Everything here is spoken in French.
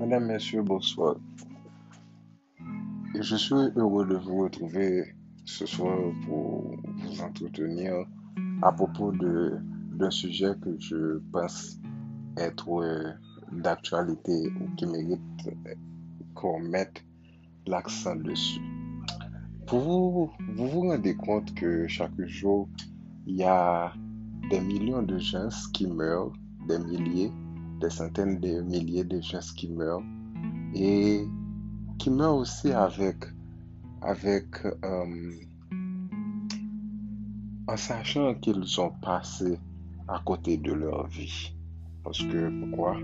Mesdames, Messieurs, bonsoir. je suis heureux de vous retrouver ce soir pour vous entretenir à propos d'un sujet que je pense être euh, d'actualité ou qui mérite qu'on mette l'accent dessus. Vous, vous vous rendez compte que chaque jour, il y a des millions de gens qui meurent, des milliers, des centaines de milliers de gens qui meurent et qui meurent aussi avec, avec euh, en sachant qu'ils ont passé à côté de leur vie. Parce que pourquoi?